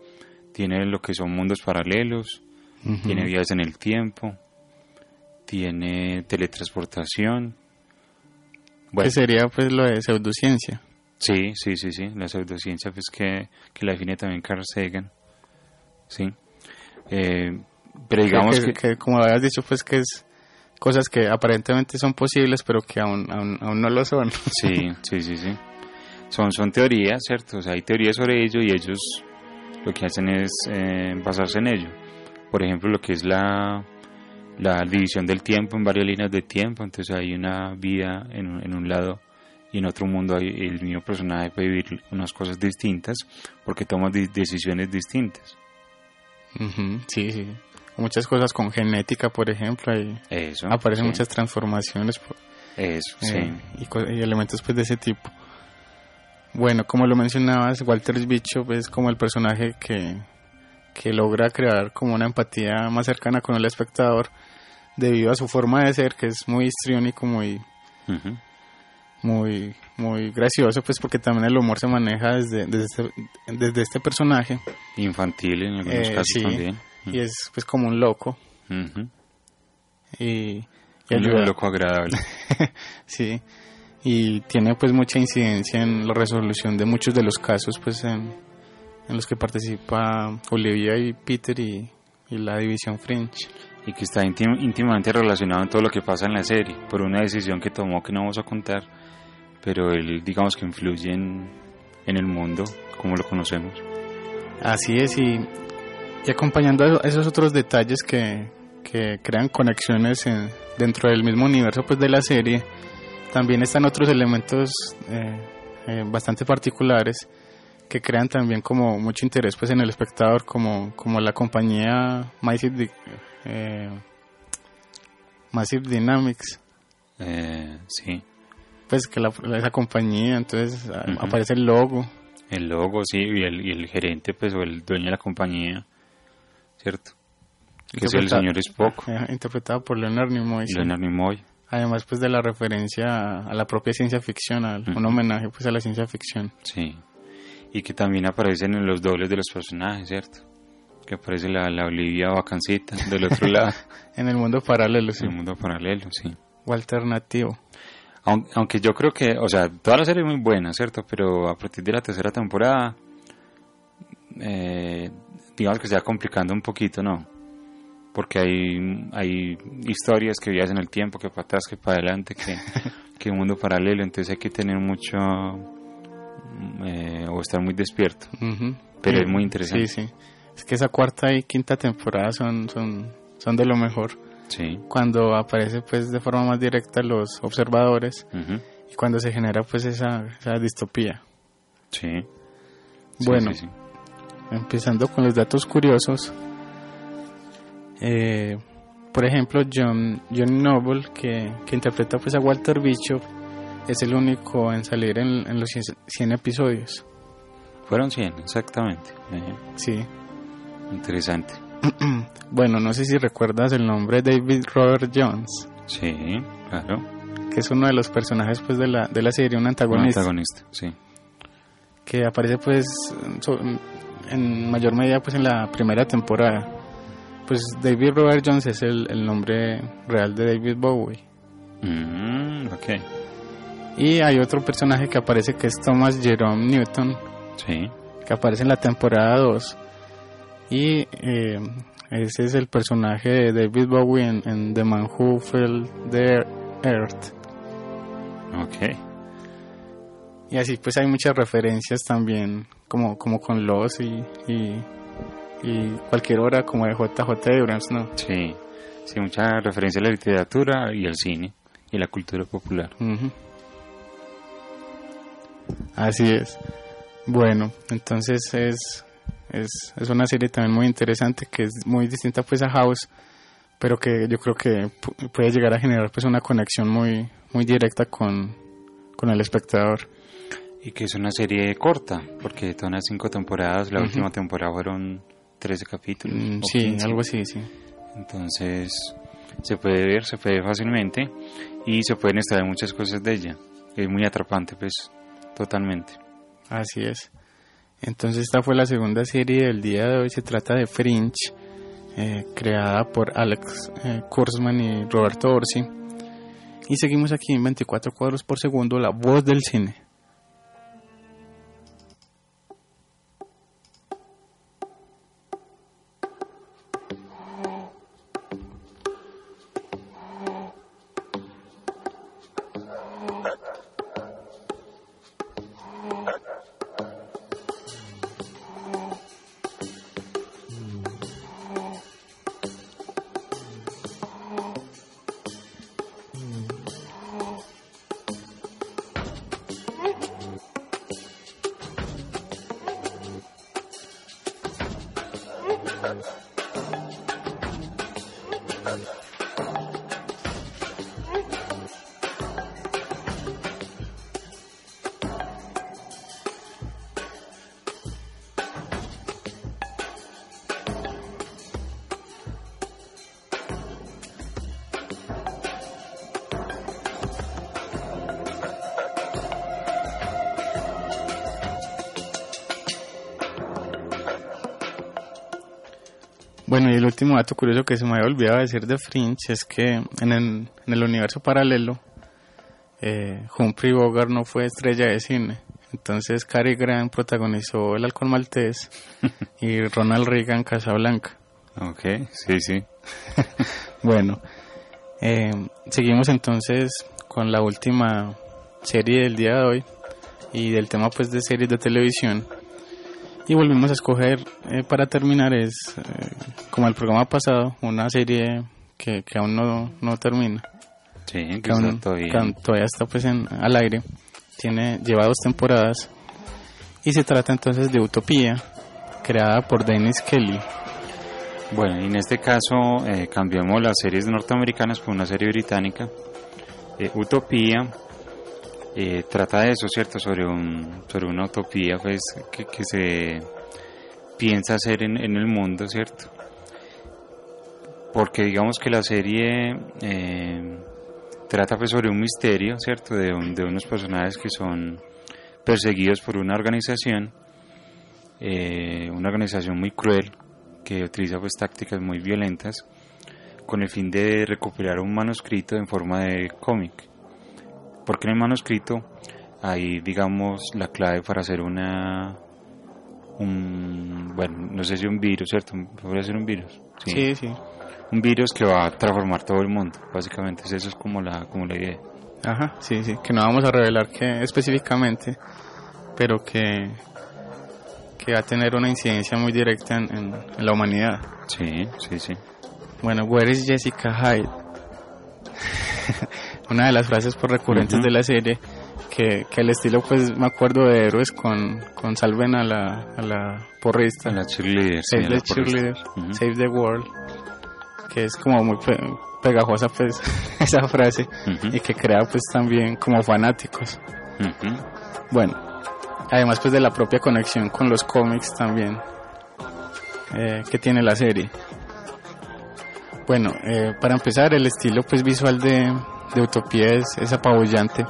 tiene lo que son mundos paralelos, Ujú. tiene viajes en el tiempo, tiene teletransportación. Bueno, Que sería pues lo de pseudociencia. sí, sí, sí, sí, la pseudociencia pues que, que la define también Carl Sagan, ¿sí? Eh, pero digamos que, que, que, como habías dicho pues que es cosas que aparentemente son posibles pero que aún, aún, aún no lo son. Sí, sí, sí, sí. Son, son teorías, ¿cierto? O sea, hay teorías sobre ello y ellos lo que hacen es eh, basarse en ello. Por ejemplo, lo que es la, la división del tiempo en varias líneas de tiempo. Entonces hay una vida en, en un lado y en otro mundo hay, el mismo personaje puede vivir unas cosas distintas porque toma de- decisiones distintas. Ujú, Sí, sí. Muchas cosas con genética, por ejemplo, y Eso. aparecen sí, muchas transformaciones Eso, eh, sí. y, elementos pues de ese tipo. Bueno, como lo mencionabas, Walter Bishop es como el personaje que, que logra crear como una empatía más cercana con el espectador debido a su forma de ser, que es muy histriónico, muy, muy, muy gracioso, pues porque también el humor se maneja desde, desde, este, desde este personaje Infantil en algunos Eh, casos sí. también. Y es pues como un loco Ujú. y, y Un ayuda- loco agradable. sí y tiene pues mucha incidencia en la resolución de muchos de los casos pues en, en los que participa Olivia y Peter y, y la división French y que está íntim- íntimamente relacionado en todo lo que pasa en la serie, por una decisión que tomó que no vamos a contar, pero él digamos que influye en, en el mundo como lo conocemos. así es y, y acompañando a esos otros detalles que, que crean conexiones en- dentro del mismo universo pues de la serie también están otros elementos eh, eh, bastante particulares que crean también como mucho interés pues en el espectador como como la compañía Massive, eh, Massive Dynamics. Eh, sí, pues que la, esa compañía entonces aparece el logo. El logo, sí, y el, y el gerente, pues, o el dueño de la compañía, ¿cierto? Que es el señor Spock, eh, interpretado por Leonard Nimoy sí. Leonard Nimoy. además pues de la referencia a, la propia ciencia ficción a un homenaje pues a la ciencia ficción Sí. Y que también aparecen en los dobles de los personajes, ¿cierto? Que aparece la, la Olivia Bacancita del otro lado, en el mundo paralelo sí, en el mundo paralelo, sí. o alternativo Aun- Aunque yo creo que, o sea, toda la serie es muy buena, ¿cierto? Pero a partir de la tercera temporada, eh, digamos que se va complicando un poquito, ¿no? Porque hay, hay historias que viajan en el tiempo, que para atrás, que para adelante, que, que un mundo paralelo, entonces hay que tener mucho, eh, o estar muy despierto. Ujú. Pero Sí, es muy interesante. Sí, sí. Es que esa cuarta y quinta temporada son, son, son de lo mejor. Sí. Cuando aparece pues de forma más directa los observadores ujú, y cuando se genera pues esa, esa distopía. Sí. Sí, Bueno. sí. Empezando con los datos curiosos. Eh, por ejemplo, John, John Noble, que, que interpreta pues a Walter Bishop, es el único en salir en, en los 100, 100 episodios. Fueron 100, exactamente. Eh, Sí. interesante. Bueno, no sé si recuerdas el nombre David Robert Jones, Sí, claro. que es uno de los personajes pues de la, de la serie, un Un antagonista, antagonista, sí. que aparece pues en mayor medida pues en la primera temporada. Pues David Robert Jones es el, el nombre real de David Bowie. Mm, ok, Y hay otro personaje que aparece que es Thomas Jerome Newton, sí. que aparece en la temporada 2. Y eh, ese es el personaje de David Bowie en, en The Man Who Fell the Earth. Ok, Y así pues hay muchas referencias también, como, como con Los y, y, y cualquier obra como de JJ Abrams, ¿no? sí. Sí, mucha referencia a la literatura y al cine y la cultura popular. Así es. Bueno, entonces es, es, es una serie también muy interesante que es muy distinta pues a House, pero que yo creo que pu- puede llegar a generar pues una conexión muy, muy directa con, con el espectador. Y que es una serie corta, porque todas las cinco temporadas, la Ujú. última temporada fueron 13 capítulos. Mm, sí, 15. algo así, sí. Entonces, se puede ver, se puede ver fácilmente y se pueden extraer muchas cosas de ella. Es muy atrapante, pues, totalmente. Así es. Entonces esta fue la segunda serie del día de hoy. Se trata de Fringe, eh, creada por Alex eh, Kurzman y Roberto Orsi. Y seguimos aquí en 24 cuadros por segundo, la voz del cine. Bueno, y el último dato curioso que se me había olvidado decir de Fringe es que en el, en el universo paralelo, eh, Humphrey Bogart no fue estrella de cine. Entonces Cary Grant protagonizó El Halcón Maltés y Ronald Reagan Casablanca. Ok, sí, sí. Bueno, eh, seguimos entonces con la última serie del día de hoy y del tema pues de series de televisión. Y volvemos a escoger eh, para terminar es, eh, como el programa pasado, una serie que, que aún no, no termina, Sí, que aún, todavía. que aún todavía está pues en, al aire, tiene lleva dos temporadas y se trata entonces de Utopía, creada por Dennis Kelly. Bueno, y en este caso eh, cambiamos las series norteamericanas por una serie británica. Eh, Utopía eh, trata eso, ¿cierto? Sobre, un, sobre una utopía pues, que, se piensa hacer en, en el mundo, ¿cierto? Porque digamos que la serie eh, trata pues sobre un misterio, ¿cierto? De, de unos personajes que son perseguidos por una organización, eh, una organización muy cruel que utiliza pues tácticas muy violentas con el fin de recuperar un manuscrito en forma de cómic. Porque en el manuscrito hay, digamos, la clave para hacer una un bueno, no sé si un virus, ¿cierto? ¿Podría ser un virus? Sí, sí. Un virus que va a transformar todo el mundo, básicamente. Eso es como la como la idea. Ajá, sí, sí, que no vamos a revelar que específicamente, pero que, que va a tener una incidencia muy directa en, en- en la humanidad. Sí, sí, sí. Bueno, Where is Jessica Hyde? Una de las frases por recurrentes Ujú. de la serie, que, que al estilo, pues, me acuerdo de héroes con, con salven a la, a la porrista. A la cheerleader. Save the cheerleader. Save the world, que es como muy pe- pegajosa, pues, esa frase, y que crea, pues, también como fanáticos. Bueno, además pues de la propia conexión con los cómics también eh, que tiene la serie. Bueno, eh, para empezar el estilo pues visual de, de Utopía es, es apabullante,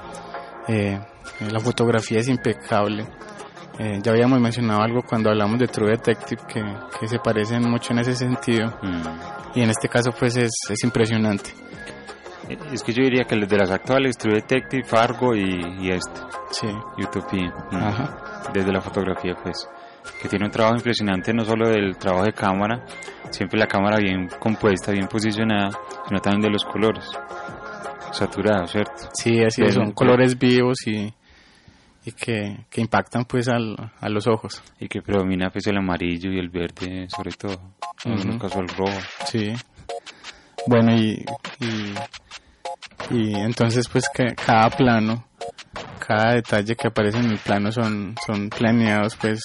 Eh, la fotografía es impecable. Eh, ya habíamos mencionado algo cuando hablamos de True Detective que, que se parecen mucho en ese sentido Mm. y en este caso pues es, es impresionante. Es que yo diría que de las actuales, True Detective, Fargo y, y este, Sí, Utopía. Mm. ajá. Desde la fotografía, pues. Que tiene un trabajo impresionante, no solo del trabajo de cámara, siempre la cámara bien compuesta, bien posicionada, sino también de los colores. Saturados, ¿cierto? Sí, así es, son colores vivos y, y que, que impactan pues al, a los ojos. Y que predomina pues el amarillo y el verde, sobre todo. En algunos casos el rojo. Sí. Bueno, y, y, y entonces pues que cada plano, cada detalle que aparece en el plano son, son planeados pues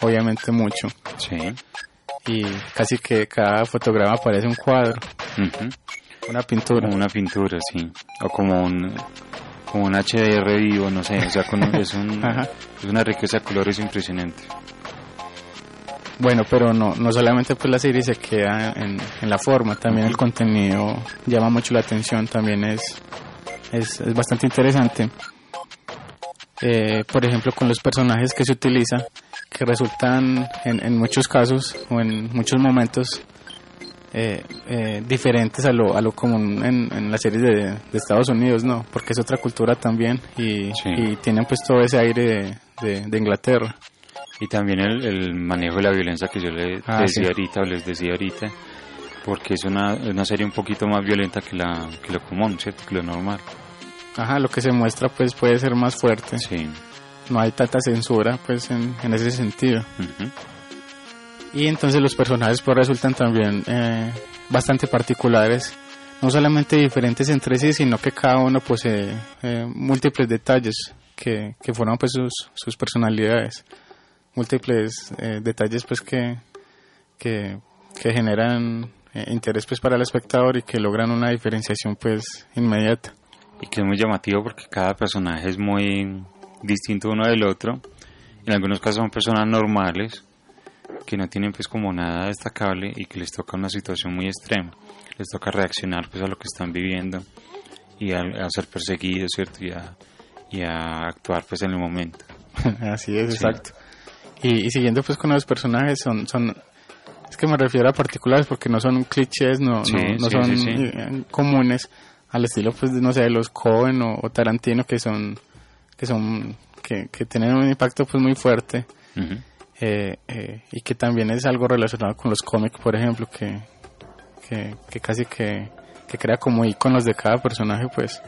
obviamente mucho. Sí. Y casi que cada fotograma parece un cuadro, Ujú. Una pintura. Como una pintura, sí. O como un, como un HDR vivo, no sé. O sea, con- es, un, es una riqueza de colores impresionante. Bueno, pero no, no solamente pues la serie se queda en, en la forma, también el contenido llama mucho la atención, también es, es, es bastante interesante. Eh, por ejemplo, con los personajes que se utiliza, que resultan en, en muchos casos o en muchos momentos eh, eh, diferentes a lo, a lo común en, en las series de, de Estados Unidos, ¿no? Porque es otra cultura también y, Sí. y tienen pues todo ese aire de, de- de Inglaterra. Y también el, el manejo de la violencia que yo le Ah, decía sí. ahorita, o les decía ahorita, porque es una, una serie un poquito más violenta que, la, que lo común, ¿cierto? Que lo normal. Ajá, lo que se muestra pues puede ser más fuerte. Sí. no hay tanta censura pues en, en ese sentido Ujú. Y entonces los personajes pues resultan también eh, bastante particulares. No solamente diferentes entre sí sino que cada uno posee eh, múltiples detalles que, que forman pues sus, sus personalidades. Múltiples eh, detalles pues que, que, que generan eh, interés pues para el espectador y que logran una diferenciación pues inmediata. Y que es muy llamativo porque cada personaje es muy distinto uno del otro. En algunos casos son personas normales que no tienen pues como nada destacable y que les toca una situación muy extrema. Les toca reaccionar pues a lo que están viviendo y a, a ser perseguidos, ¿cierto? Y a, y a actuar pues en el momento. Así es, Sí. exacto. Y, y siguiendo pues con los personajes, son, son, es que me refiero a particulares porque no son clichés, no, Sí, no, no sí, son eh, comunes al estilo pues no sé, de los Cohen o, o Tarantino que son, que son, que, que tienen un impacto pues muy fuerte Ujú. Eh, eh, y que también es algo relacionado con los cómics, por ejemplo, que, que, que casi que, que crea como iconos de cada personaje pues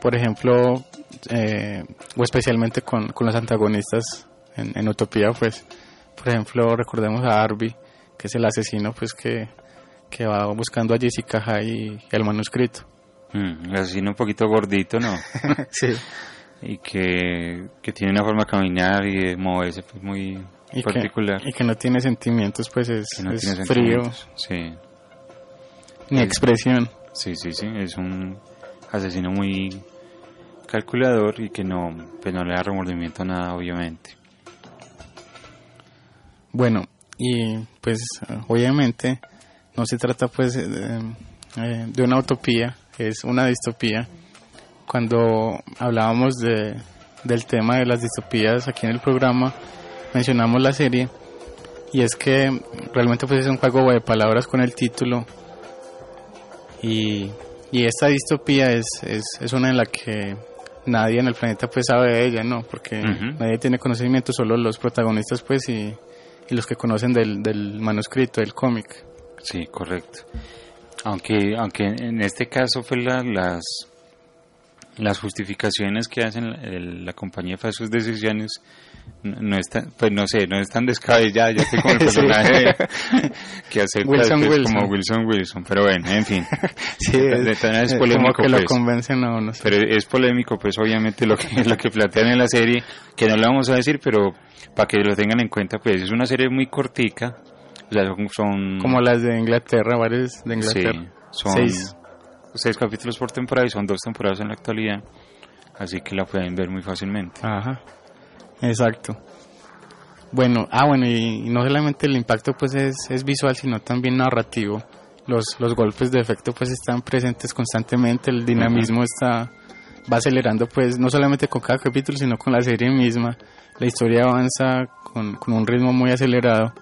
por ejemplo, eh, o especialmente con, con los antagonistas en, en Utopía, pues, por ejemplo, recordemos a Arby, que es el asesino, pues, que, que va buscando a Jessica y el manuscrito. Mm, el asesino un poquito gordito, ¿no? sí. y que, que tiene una forma de caminar y de moverse pues, muy y particular. Que, y que no tiene sentimientos, pues es, que no es tiene frío, sentimientos. Sí, ni expresión. sí, sí, sí, es un asesino muy calculador y que no, pues no le da remordimiento a nada, obviamente. Bueno, y pues obviamente no se trata pues de, eh, de una utopía, es una distopía. Cuando hablábamos de, del tema de las distopías aquí en el programa, mencionamos la serie y es que realmente pues es un juego de palabras con el título y, y esta distopía es, es, es una en la que nadie en el planeta pues sabe de ella, ¿no? Porque nadie tiene conocimiento, solo los protagonistas pues y, y los que conocen del, del manuscrito, del cómic. Sí, correcto. Aunque, aunque en este caso fue la- las las justificaciones que hacen la, el- la compañía para sus decisiones no, no están, pues no sé, no están descabelladas, ya estoy como el Sí. personaje que Wilson pues, Wilson. como Wilson Wilson, pero bueno, en fin, Sí, es eh, polémico, como que lo pues. convencen a uno. sí. pero es polémico pues obviamente lo que lo que plantean en la serie, que no le vamos a decir, pero para que lo tengan en cuenta, pues es una serie muy cortica, o sea, son, son Como las de Inglaterra, varias de Inglaterra. Sí, son Seis. seis. capítulos por temporada y son dos temporadas en la actualidad, así que la pueden ver muy fácilmente. Ajá, exacto. Bueno, ah, bueno, y, y no solamente el impacto pues es, es visual, sino también narrativo. Los, los golpes de efecto pues están presentes constantemente, el dinamismo está va acelerando pues no solamente con cada capítulo, sino con la serie misma. La historia avanza con, con un ritmo muy acelerado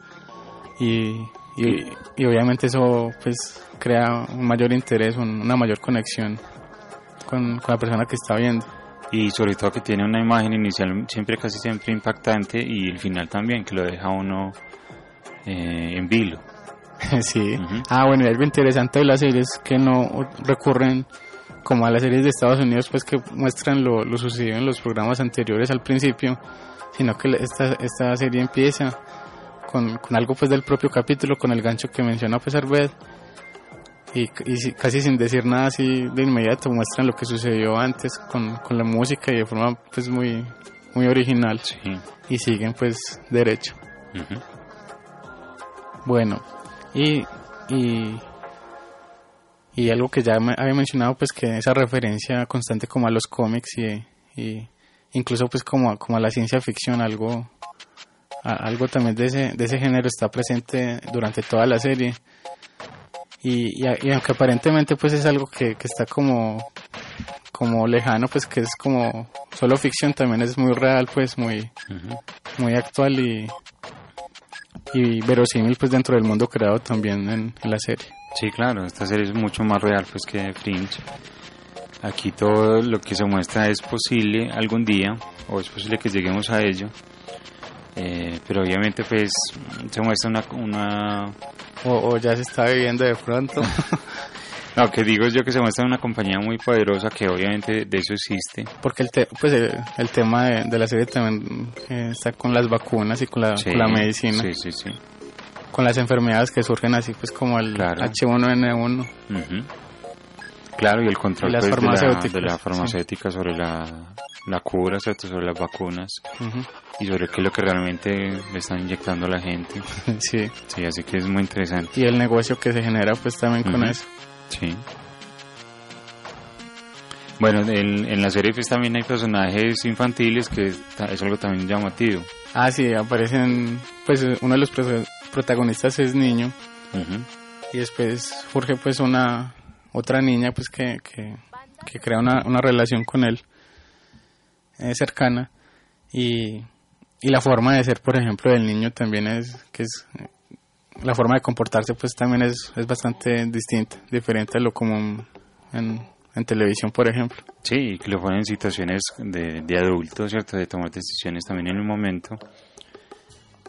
y, y, y obviamente eso pues crea un mayor interés, un- una mayor conexión con, con la persona que está viendo. Y sobre todo que tiene una imagen inicial siempre casi siempre impactante y el final también, que lo deja uno eh, en vilo. sí. Ah, bueno, y algo interesante de las series que no recurren como a las series de Estados Unidos, pues que muestran lo, lo sucedido en los programas anteriores al principio, sino que esta, esta serie empieza con, con algo pues del propio capítulo, con el gancho que menciona pues Arbed, y, y si- casi sin decir nada así de inmediato muestran lo que sucedió antes con, con la música y de forma pues muy, muy original Sí. y siguen pues derecho. Bueno, y, y, y algo que ya me había mencionado, pues que esa referencia constante como a los cómics y, y incluso pues como, a- como a la ciencia ficción, algo, a- algo también de ese, de ese género está presente durante toda la serie. Y, y, y aunque aparentemente pues es algo que, que está como, como lejano, pues que es como solo ficción, también es muy real, pues muy, muy actual y, y verosímil pues dentro del mundo creado también en, en la serie. Sí, claro, esta serie es mucho más real pues que Fringe. Aquí todo lo que se muestra es posible algún día, o es posible que lleguemos a ello. Eh, pero obviamente pues se muestra una, una O, o ya se está viviendo de pronto. no que digo yo que se muestra una compañía muy poderosa que obviamente de eso existe Porque el, te- pues el, el tema de, de la serie también eh, está con las vacunas y con la, Sí, con la medicina, sí sí sí con las enfermedades que surgen así pues como el Claro. H1N1. Ujú. Claro, y el control Y las pues, de, la, de la sí. farmacéutica sobre la, la cura, ¿cierto? sobre las vacunas y sobre qué es lo que realmente le están inyectando a la gente. Sí. Sí, así que es muy interesante. Y el negocio que se genera pues también con eso. Sí. Bueno, en, en la serie pues también hay personajes infantiles que es algo también llamativo. Ah, sí, aparecen, pues uno de los pro- protagonistas es niño y después surge pues una otra niña pues que, que, que crea una, una relación con él eh, cercana y, y la forma de ser por ejemplo del niño también es que es la forma de comportarse pues también es, es bastante distinta diferente a lo común en, en televisión por ejemplo Sí, que lo ponen en situaciones de, de adultos, ¿cierto? De tomar decisiones también en un momento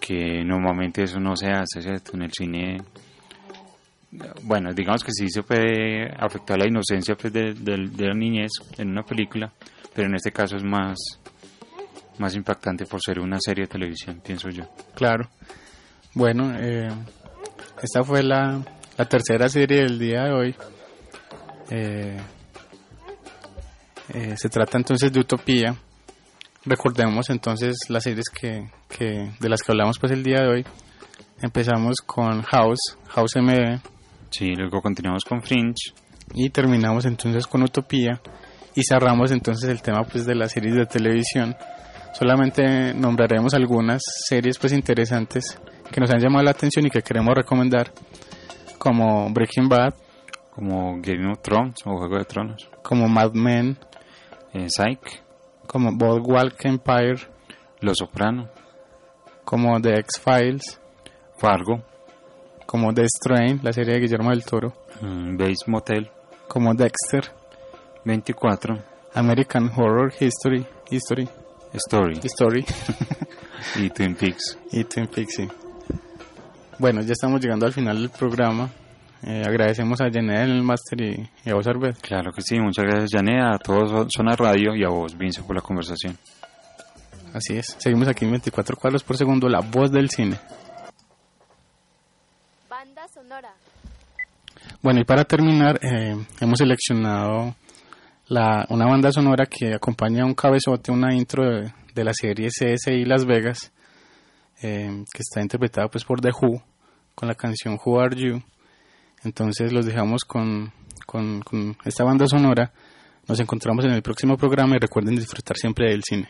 que normalmente eso no se hace, ¿cierto? En el cine, bueno, digamos que sí se puede afectar la inocencia pues, de, de- de la niñez en una película, pero en este caso es más, más impactante por ser una serie de televisión, pienso yo. claro bueno eh, esta fue la, la tercera serie del día de hoy Eh, eh, se trata entonces de Utopía recordemos entonces las series que, que de las que hablamos pues el día de hoy. Empezamos con House, House MD, Sí, luego continuamos con Fringe. y terminamos entonces con Utopía y cerramos entonces el tema pues de las series de televisión. Solamente nombraremos algunas series pues interesantes que nos han llamado la atención y que queremos recomendar como Breaking Bad, como Game of Thrones o Juego de Tronos. como Mad Men, Eh, Psych, como Boardwalk Empire, Los Soprano, como The X-Files, Fargo, como The Strain, la serie de Guillermo del Toro, mm, Motel, como Dexter, 24, American Horror History, History, Story History y Twin Peaks. y Twin Peaks. sí. Bueno, ya estamos llegando al final del programa. Eh, agradecemos a Janet en el máster y, y a vos, Arbet. Claro que sí, muchas gracias Janea, a todos Zona Radio y a vos, Vince, por la conversación. Así es. Seguimos aquí en 24 cuadros por segundo, la voz del cine. Banda sonora. Bueno, y para terminar, eh, hemos seleccionado la, una banda sonora que acompaña a un cabezote, una intro de, de la serie CSI Las Vegas, eh, que está interpretada pues por The Who, con la canción Who Are You. Entonces los dejamos con, con, con esta banda sonora. Nos encontramos en el próximo programa y recuerden disfrutar siempre del cine.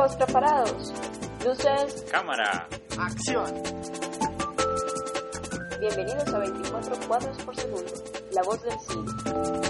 Chicos, ¿preparados? Luces, Cámara. Acción. bienvenidos a 24 cuadros por segundo, la voz del cine.